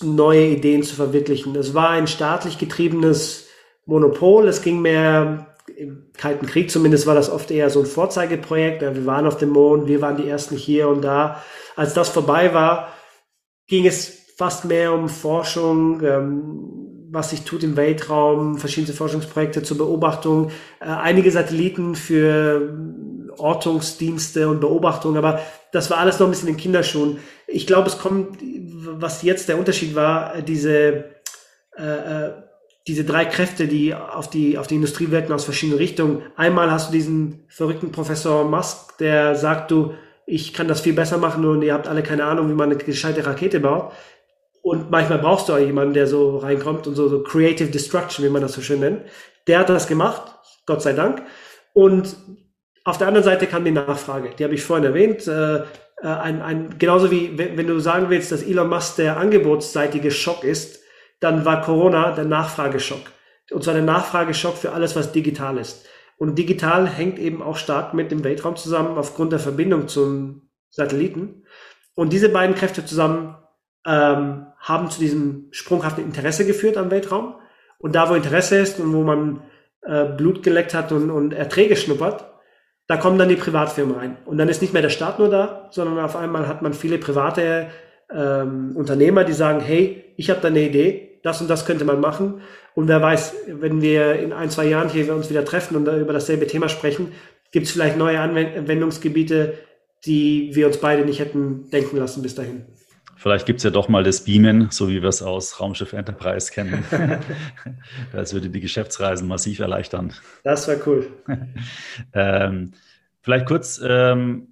neue Ideen zu verwirklichen. Es war ein staatlich getriebenes Monopol. Es ging mehr im Kalten Krieg zumindest war das oft eher so ein Vorzeigeprojekt. Wir waren auf dem Mond, wir waren die ersten hier und da. Als das vorbei war, ging es fast mehr um Forschung, ähm, was sich tut im Weltraum, verschiedene Forschungsprojekte zur Beobachtung, äh, einige Satelliten für Ortungsdienste und Beobachtung, aber das war alles noch ein bisschen in Kinderschuhen. Ich glaube, es kommt, was jetzt der Unterschied war, diese, äh, äh, diese drei Kräfte, die auf die, auf die Industrie wirken aus verschiedenen Richtungen. Einmal hast du diesen verrückten Professor Musk, der sagt, du, ich kann das viel besser machen und ihr habt alle keine Ahnung, wie man eine gescheite Rakete baut. Und manchmal brauchst du auch jemanden, der so reinkommt und so, so Creative Destruction, wie man das so schön nennt. Der hat das gemacht, Gott sei Dank. Und auf der anderen Seite kam die Nachfrage, die habe ich vorhin erwähnt. Äh, äh, ein, ein, genauso wie wenn, du sagen willst, dass Elon Musk der angebotsseitige Schock ist, dann war Corona der Nachfrageschock. Und zwar der Nachfrageschock für alles, was digital ist. Und digital hängt eben auch stark mit dem Weltraum zusammen aufgrund der Verbindung zum Satelliten. Und diese beiden Kräfte zusammen ähm, haben zu diesem sprunghaften Interesse geführt am Weltraum. Und da, wo Interesse ist und wo man äh, Blut geleckt hat und, und Erträge schnuppert, da kommen dann die Privatfirmen rein. Und dann ist nicht mehr der Staat nur da, sondern auf einmal hat man viele private ähm, Unternehmer, die sagen, hey, ich habe da eine Idee, das und das könnte man machen. Und wer weiß, wenn wir in ein, zwei Jahren hier uns wieder treffen und über dasselbe Thema sprechen, gibt es vielleicht neue Anwendungsgebiete, die wir uns beide nicht hätten denken lassen bis dahin. Vielleicht gibt es ja doch mal das Beamen, so wie wir es aus Raumschiff Enterprise kennen. das würde die Geschäftsreisen massiv erleichtern. Das wäre cool. ähm, vielleicht kurz ähm,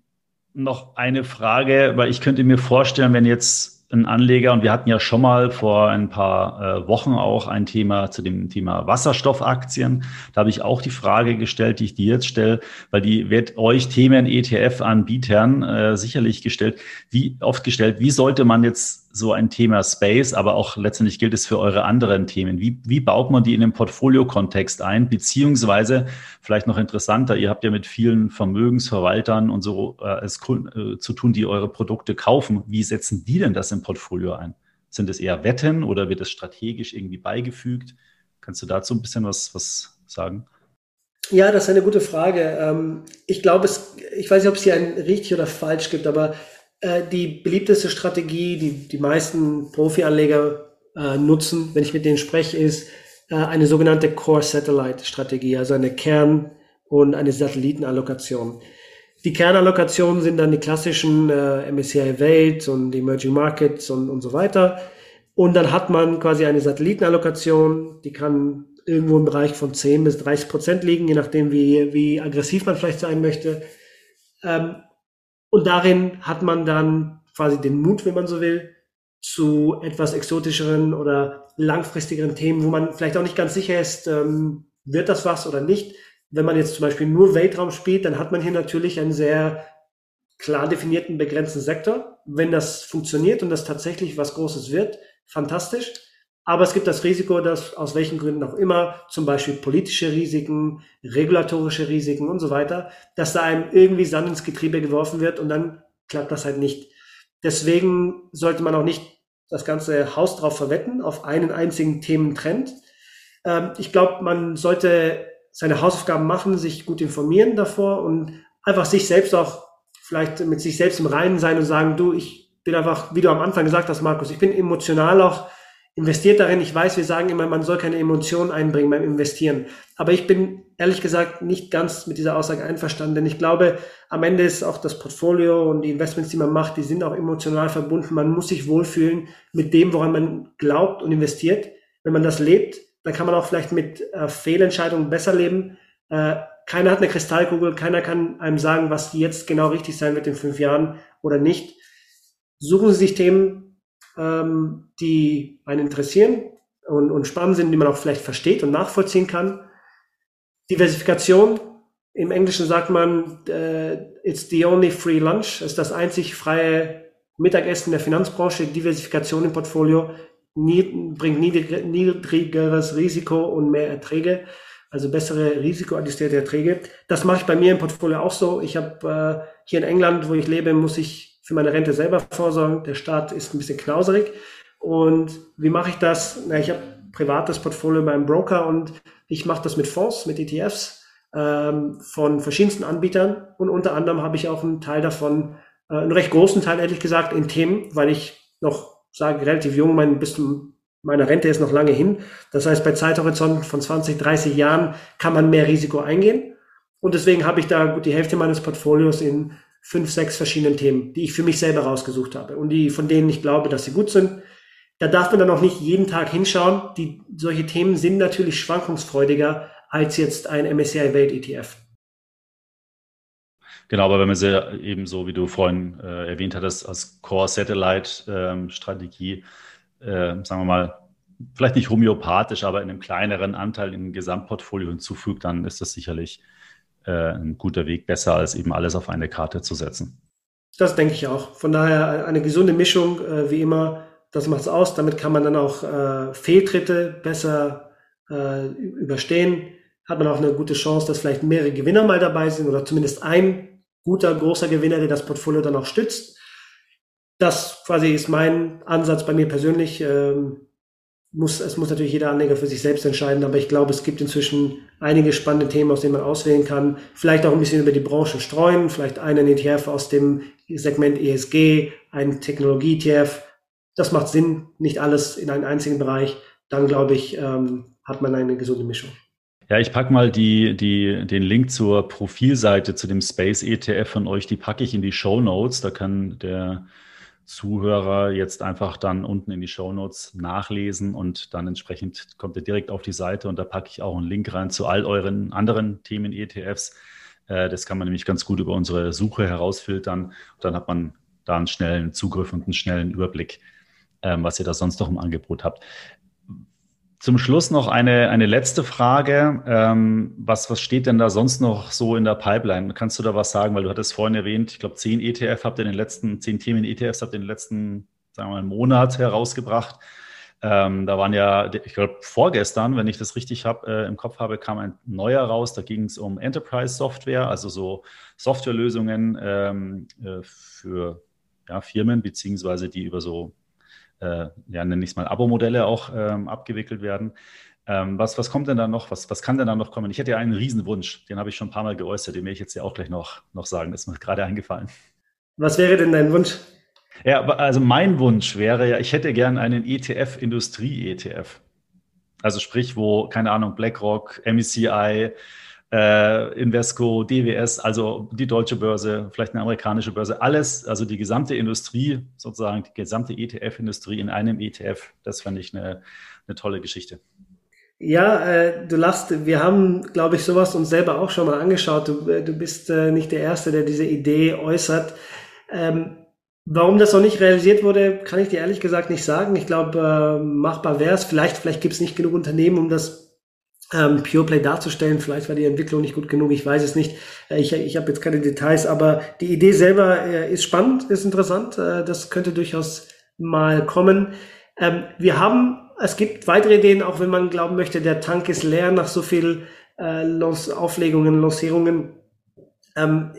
noch eine Frage, weil ich könnte mir vorstellen, wenn jetzt ein Anleger und wir hatten ja schon mal vor ein paar äh, Wochen auch ein Thema zu dem Thema Wasserstoffaktien. Da habe ich auch die Frage gestellt, die ich dir jetzt stelle, weil die wird euch Themen ETF-Anbietern äh, sicherlich gestellt. Wie oft gestellt, wie sollte man jetzt so ein Thema Space, aber auch letztendlich gilt es für eure anderen Themen. Wie, wie baut man die in den Portfolio-Kontext ein? Beziehungsweise, vielleicht noch interessanter, ihr habt ja mit vielen Vermögensverwaltern und so äh, es, äh, zu tun, die eure Produkte kaufen. Wie setzen die denn das im Portfolio ein? Sind es eher Wetten oder wird es strategisch irgendwie beigefügt? Kannst du dazu ein bisschen was, was sagen? Ja, das ist eine gute Frage. Ähm, ich glaube, ich weiß nicht, ob es hier ein richtig oder falsch gibt, aber äh, die beliebteste Strategie, die die meisten Profi-Anleger äh, nutzen, wenn ich mit denen spreche, ist äh, eine sogenannte Core Satellite Strategie, also eine Kern- und eine Satellitenallokation. Die Kernallokationen sind dann die klassischen äh, MSCI Welt und Emerging Markets und, und so weiter. Und dann hat man quasi eine Satellitenallokation, die kann irgendwo im Bereich von 10 bis 30 Prozent liegen, je nachdem, wie, wie aggressiv man vielleicht sein möchte. Ähm, und darin hat man dann quasi den Mut, wenn man so will, zu etwas exotischeren oder langfristigeren Themen, wo man vielleicht auch nicht ganz sicher ist, ähm, wird das was oder nicht. Wenn man jetzt zum Beispiel nur Weltraum spielt, dann hat man hier natürlich einen sehr klar definierten, begrenzten Sektor. Wenn das funktioniert und das tatsächlich was Großes wird, fantastisch. Aber es gibt das Risiko, dass aus welchen Gründen auch immer, zum Beispiel politische Risiken, regulatorische Risiken und so weiter, dass da einem irgendwie Sand ins Getriebe geworfen wird und dann klappt das halt nicht. Deswegen sollte man auch nicht das ganze Haus drauf verwetten, auf einen einzigen Thementrend. Ähm, ich glaube, man sollte seine Hausaufgaben machen, sich gut informieren davor und einfach sich selbst auch vielleicht mit sich selbst im Reinen sein und sagen, du, ich bin einfach, wie du am Anfang gesagt hast, Markus, ich bin emotional auch investiert darin. Ich weiß, wir sagen immer, man soll keine Emotionen einbringen beim Investieren. Aber ich bin ehrlich gesagt nicht ganz mit dieser Aussage einverstanden, denn ich glaube, am Ende ist auch das Portfolio und die Investments, die man macht, die sind auch emotional verbunden. Man muss sich wohlfühlen mit dem, woran man glaubt und investiert. Wenn man das lebt, dann kann man auch vielleicht mit äh, Fehlentscheidungen besser leben. Äh, keiner hat eine Kristallkugel, keiner kann einem sagen, was jetzt genau richtig sein wird in fünf Jahren oder nicht. Suchen Sie sich Themen, ähm, die einen interessieren und, und spannend sind, die man auch vielleicht versteht und nachvollziehen kann. Diversifikation. Im Englischen sagt man, äh, it's the only free lunch. Ist das einzig freie Mittagessen der Finanzbranche. Diversifikation im Portfolio bringt niedrigeres Risiko und mehr Erträge, also bessere risikoadjustierte Erträge. Das mache ich bei mir im Portfolio auch so. Ich habe äh, hier in England, wo ich lebe, muss ich für meine Rente selber vorsorgen. Der Staat ist ein bisschen knauserig. Und wie mache ich das? Na, ich habe privates Portfolio beim Broker und ich mache das mit Fonds, mit ETFs ähm, von verschiedensten Anbietern. Und unter anderem habe ich auch einen Teil davon, äh, einen recht großen Teil ehrlich gesagt, in Themen, weil ich noch sage, relativ jung, mein, bis zum, meine Rente ist noch lange hin. Das heißt, bei Zeithorizonten von 20, 30 Jahren kann man mehr Risiko eingehen. Und deswegen habe ich da gut die Hälfte meines Portfolios in fünf, sechs verschiedenen Themen, die ich für mich selber rausgesucht habe und die, von denen ich glaube, dass sie gut sind. Da darf man dann auch nicht jeden Tag hinschauen. Die, solche Themen sind natürlich schwankungsfreudiger als jetzt ein MSCI Welt ETF. Genau, aber wenn man sie eben so, wie du vorhin äh, erwähnt hattest, als Core-Satellite-Strategie, ähm, äh, sagen wir mal, vielleicht nicht homöopathisch, aber in einem kleineren Anteil im Gesamtportfolio hinzufügt, dann ist das sicherlich ein guter Weg, besser als eben alles auf eine Karte zu setzen. Das denke ich auch. Von daher eine gesunde Mischung, äh, wie immer, das macht es aus. Damit kann man dann auch äh, Fehltritte besser äh, überstehen. Hat man auch eine gute Chance, dass vielleicht mehrere Gewinner mal dabei sind oder zumindest ein guter, großer Gewinner, der das Portfolio dann auch stützt. Das quasi ist mein Ansatz bei mir persönlich. Ähm, muss, es muss natürlich jeder Anleger für sich selbst entscheiden, aber ich glaube, es gibt inzwischen einige spannende Themen, aus denen man auswählen kann. Vielleicht auch ein bisschen über die Branche streuen, vielleicht einen ETF aus dem Segment ESG, einen Technologie-ETF. Das macht Sinn, nicht alles in einen einzigen Bereich. Dann glaube ich, ähm, hat man eine gesunde Mischung. Ja, ich packe mal die, die, den Link zur Profilseite zu dem Space ETF von euch, die packe ich in die Show Notes. Da kann der Zuhörer jetzt einfach dann unten in die Show Notes nachlesen und dann entsprechend kommt er direkt auf die Seite und da packe ich auch einen Link rein zu all euren anderen Themen ETFs. Äh, das kann man nämlich ganz gut über unsere Suche herausfiltern. Und dann hat man da einen schnellen Zugriff und einen schnellen Überblick, ähm, was ihr da sonst noch im Angebot habt. Zum Schluss noch eine, eine letzte Frage. Ähm, was, was steht denn da sonst noch so in der Pipeline? Kannst du da was sagen? Weil du hattest vorhin erwähnt, ich glaube, zehn ETF habt ihr in den letzten, zehn Themen ETFs habt ihr in den letzten, sagen wir mal, Monat herausgebracht. Ähm, da waren ja, ich glaube, vorgestern, wenn ich das richtig hab, äh, im Kopf habe, kam ein neuer raus. Da ging es um Enterprise Software, also so Softwarelösungen ähm, äh, für ja, Firmen, beziehungsweise die über so äh, ja, nenne ich es mal, Abo-Modelle auch ähm, abgewickelt werden. Ähm, was, was kommt denn da noch? Was, was kann denn da noch kommen? Ich hätte ja einen Riesenwunsch, den habe ich schon ein paar Mal geäußert, den werde ich jetzt ja auch gleich noch, noch sagen. Das ist mir gerade eingefallen. Was wäre denn dein Wunsch? Ja, also mein Wunsch wäre ja, ich hätte gern einen ETF, Industrie-ETF. Also sprich, wo, keine Ahnung, BlackRock, MECI, äh, Invesco, DWS, also die deutsche Börse, vielleicht eine amerikanische Börse, alles, also die gesamte Industrie, sozusagen die gesamte ETF-Industrie in einem ETF, das fände ich eine, eine tolle Geschichte. Ja, äh, du lachst. Wir haben, glaube ich, sowas uns selber auch schon mal angeschaut. Du, äh, du bist äh, nicht der Erste, der diese Idee äußert. Ähm, warum das noch nicht realisiert wurde, kann ich dir ehrlich gesagt nicht sagen. Ich glaube, äh, machbar wäre es. Vielleicht, vielleicht gibt es nicht genug Unternehmen, um das ähm, Pureplay darzustellen. Vielleicht war die Entwicklung nicht gut genug, ich weiß es nicht. Äh, ich ich habe jetzt keine Details, aber die Idee selber äh, ist spannend, ist interessant. Äh, das könnte durchaus mal kommen. Ähm, wir haben, es gibt weitere Ideen, auch wenn man glauben möchte, der Tank ist leer nach so viel äh, Auflegungen, Lancierungen. Ähm,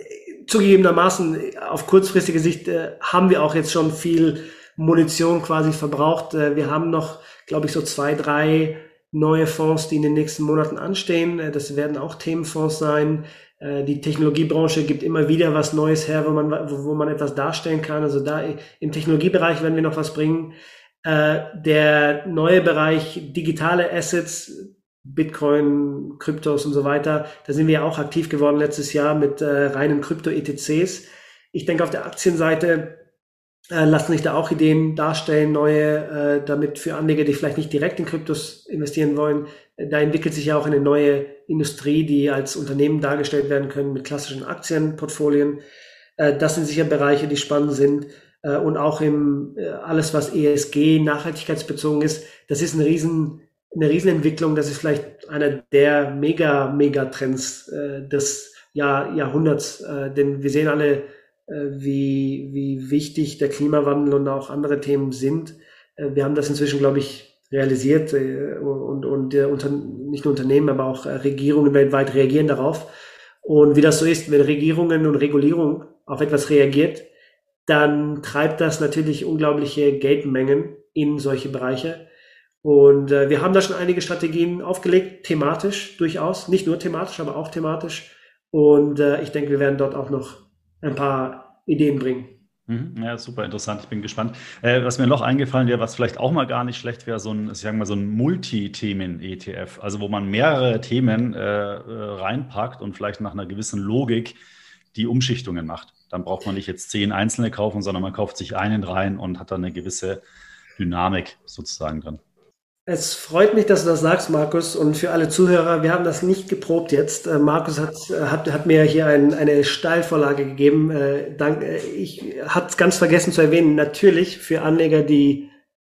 zugegebenermaßen auf kurzfristige Sicht äh, haben wir auch jetzt schon viel Munition quasi verbraucht. Äh, wir haben noch, glaube ich, so zwei, drei neue Fonds, die in den nächsten Monaten anstehen. Äh, das werden auch Themenfonds sein. Äh, die Technologiebranche gibt immer wieder was Neues her, wo man, wo man etwas darstellen kann. Also da im Technologiebereich werden wir noch was bringen. Äh, der neue Bereich digitale Assets, Bitcoin, Kryptos und so weiter, da sind wir auch aktiv geworden letztes Jahr mit reinen Krypto-ETCs. Ich denke, auf der Aktienseite äh, lassen sich da auch Ideen darstellen, neue, äh, damit für Anleger, die vielleicht nicht direkt in Kryptos investieren wollen. Da entwickelt sich ja auch eine neue Industrie, die als Unternehmen dargestellt werden können mit klassischen Aktienportfolien. Äh, das sind sicher Bereiche, die spannend sind. Äh, und auch im äh, alles, was ESG, nachhaltigkeitsbezogen ist, das ist eine riesen, eine Riesenentwicklung. Das ist vielleicht einer der mega, mega Trends äh, des Jahr, Jahrhunderts. Äh, denn wir sehen alle, wie, wie wichtig der Klimawandel und auch andere Themen sind. Äh, wir haben das inzwischen, glaube ich, realisiert äh, und, und äh, nicht nur Unternehmen, aber auch äh, Regierungen weltweit reagieren darauf. Und wie das so ist, wenn Regierungen und Regulierung auf etwas reagiert, dann treibt das natürlich unglaubliche Geldmengen in solche Bereiche. Und äh, wir haben da schon einige Strategien aufgelegt, thematisch durchaus, nicht nur thematisch, aber auch thematisch. Und äh, ich denke, wir werden dort auch noch ein paar Ideen bringen. Mhm. Ja, super interessant. Ich bin gespannt. Äh, was mir noch eingefallen wäre, was vielleicht auch mal gar nicht schlecht wäre, so ein, so ein Multi-Themen-ETF, also wo man mehrere Themen äh, äh, reinpackt und vielleicht nach einer gewissen Logik die Umschichtungen macht. Dann braucht man nicht jetzt zehn einzelne kaufen, sondern man kauft sich einen rein und hat dann eine gewisse Dynamik sozusagen drin. Es freut mich, dass du das sagst, Markus. Und für alle Zuhörer, wir haben das nicht geprobt jetzt. Äh, Markus hat, hat, hat mir hier ein, eine Steilvorlage gegeben. Äh, äh, ich hatte es ganz vergessen zu erwähnen. Natürlich für Anleger, die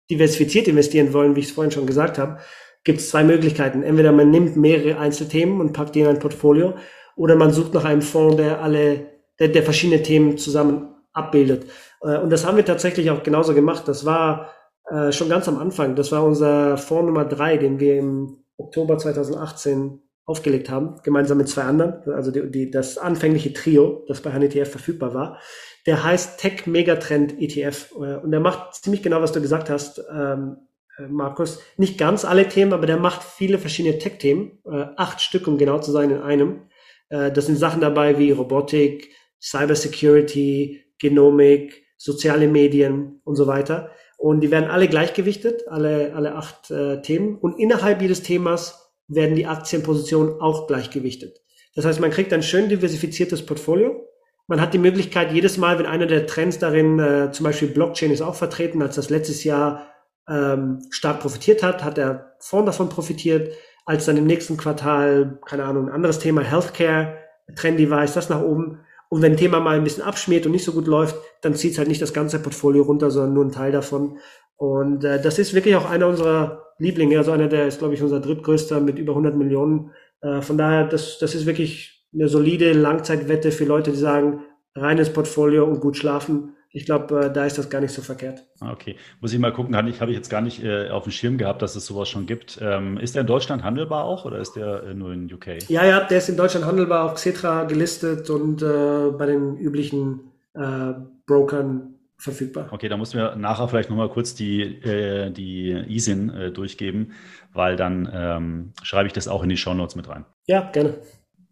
diversifiziert investieren wollen, wie ich es vorhin schon gesagt habe, gibt es zwei Möglichkeiten. Entweder man nimmt mehrere Einzelthemen und packt die in ein Portfolio, oder man sucht nach einem Fonds, der alle, der, der verschiedene Themen zusammen abbildet. Und das haben wir tatsächlich auch genauso gemacht. Das war äh, schon ganz am Anfang. Das war unser Fonds Nummer drei, den wir im Oktober 2018 aufgelegt haben, gemeinsam mit zwei anderen, also die, die, das anfängliche Trio, das bei HNETF verfügbar war. Der heißt Tech Megatrend ETF äh, und der macht ziemlich genau, was du gesagt hast, ähm, äh, Markus. Nicht ganz alle Themen, aber der macht viele verschiedene Tech-Themen, äh, acht Stück, um genau zu sein, in einem. Äh, das sind Sachen dabei wie Robotik, Cybersecurity, Genomik, soziale Medien und so weiter. Und die werden alle gleichgewichtet, alle, alle acht äh, Themen. Und innerhalb jedes Themas werden die Aktienpositionen auch gleichgewichtet. Das heißt, man kriegt ein schön diversifiziertes Portfolio. Man hat die Möglichkeit, jedes Mal, wenn einer der Trends darin, äh, zum Beispiel Blockchain ist auch vertreten, als das letztes Jahr ähm, stark profitiert hat, hat der Fonds davon profitiert. Als dann im nächsten Quartal, keine Ahnung, ein anderes Thema, Healthcare, Trend-Device, das nach oben. Und wenn ein Thema mal ein bisschen abschmiert und nicht so gut läuft, dann zieht es halt nicht das ganze Portfolio runter, sondern nur ein Teil davon. Und äh, das ist wirklich auch einer unserer Lieblinge. Also einer der ist, glaube ich, unser drittgrößter mit über 100 Millionen. Äh, von daher, das, das ist wirklich eine solide Langzeitwette für Leute, die sagen, reines Portfolio und gut schlafen ich glaube, äh, da ist das gar nicht so verkehrt. Ah, okay, muss ich mal gucken. Habe ich, hab ich jetzt gar nicht äh, auf dem Schirm gehabt, dass es sowas schon gibt. Ähm, ist der in Deutschland handelbar auch oder ist der äh, nur in UK? Ja, ja, der ist in Deutschland handelbar, auf Xetra gelistet und äh, bei den üblichen äh, Brokern verfügbar. Okay, da mussten wir nachher vielleicht nochmal kurz die, äh, die ISIN durchgeben, weil dann ähm, schreibe ich das auch in die Shownotes mit rein. Ja, gerne.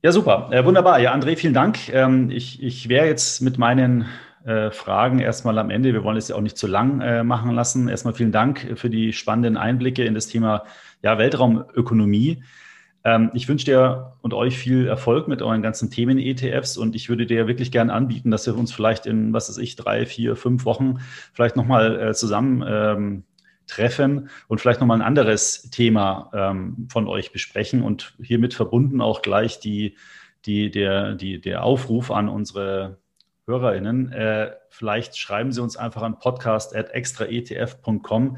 Ja, super. Wunderbar. Ja, André, vielen Dank. Ähm, ich ich wäre jetzt mit meinen äh, Fragen erstmal am Ende. Wir wollen es ja auch nicht zu lang äh, machen lassen. Erstmal vielen Dank für die spannenden Einblicke in das Thema ja, Weltraumökonomie. Ähm, ich wünsche dir und euch viel Erfolg mit euren ganzen Themen-ETFs und ich würde dir wirklich gern anbieten, dass wir uns vielleicht in, was weiß ich, drei, vier, fünf Wochen vielleicht nochmal äh, zusammen ähm, treffen und vielleicht nochmal ein anderes Thema ähm, von euch besprechen und hiermit verbunden auch gleich die, die, der, die, der Aufruf an unsere HörerInnen, äh, vielleicht schreiben Sie uns einfach an podcast.extraetf.com,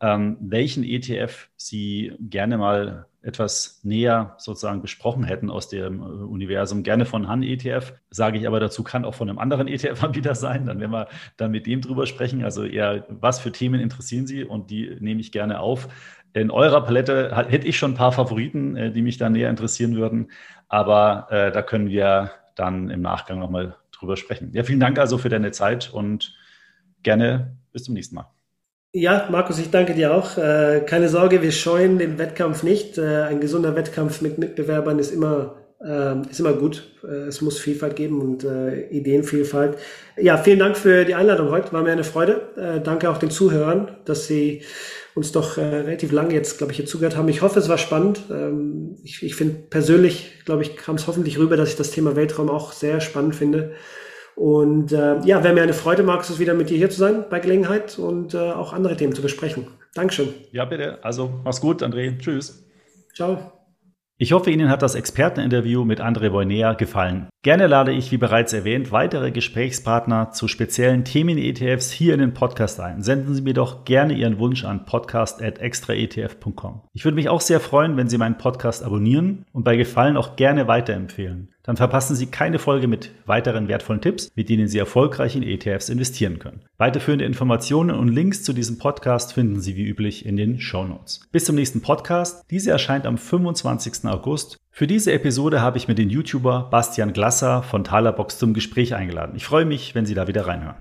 ähm, welchen ETF Sie gerne mal etwas näher sozusagen besprochen hätten aus dem äh, Universum. Gerne von Han ETF, sage ich aber dazu, kann auch von einem anderen ETF-Anbieter sein. Dann werden wir dann mit dem drüber sprechen. Also eher, was für Themen interessieren Sie und die nehme ich gerne auf. In eurer Palette hätte ich schon ein paar Favoriten, äh, die mich da näher interessieren würden. Aber äh, da können wir dann im Nachgang nochmal drüber sprechen. Ja, vielen Dank also für deine Zeit und gerne bis zum nächsten Mal. Ja, Markus, ich danke dir auch. Äh, keine Sorge, wir scheuen den Wettkampf nicht. Äh, ein gesunder Wettkampf mit Mitbewerbern ist immer, äh, ist immer gut. es muss Vielfalt geben und Ideenvielfalt. Ja, vielen Dank für die Einladung heute. War mir eine Freude. danke auch den Zuhörern, dass sie uns doch relativ lange jetzt, glaube ich, hier zugehört haben. Ich hoffe, es war spannend. Ähm, ich ich finde persönlich, glaube ich, kam es hoffentlich rüber, dass ich das Thema Weltraum auch sehr spannend finde. Und äh, ja, wäre mir eine Freude, Markus, wieder mit dir hier zu sein bei Gelegenheit und äh, auch andere Themen zu besprechen. Dankeschön. Ja, bitte. Also, mach's gut, André. Tschüss. Ciao. Ich hoffe, Ihnen hat das Experteninterview mit André Voynea gefallen. Gerne lade ich, wie bereits erwähnt, weitere Gesprächspartner zu speziellen Themen-ETFs hier in den Podcast ein. Senden Sie mir doch gerne Ihren Wunsch an podcast.extraetf.com. Ich würde mich auch sehr freuen, wenn Sie meinen Podcast abonnieren und bei Gefallen auch gerne weiterempfehlen. Dann verpassen Sie keine Folge mit weiteren wertvollen Tipps, mit denen Sie erfolgreich in ETFs investieren können. Weiterführende Informationen und Links zu diesem Podcast finden Sie wie üblich in den Show Notes. Bis zum nächsten Podcast. Diese erscheint am 25. August. Für diese Episode habe ich mir den YouTuber Bastian Glasser von Talerbox zum Gespräch eingeladen. Ich freue mich, wenn Sie da wieder reinhören.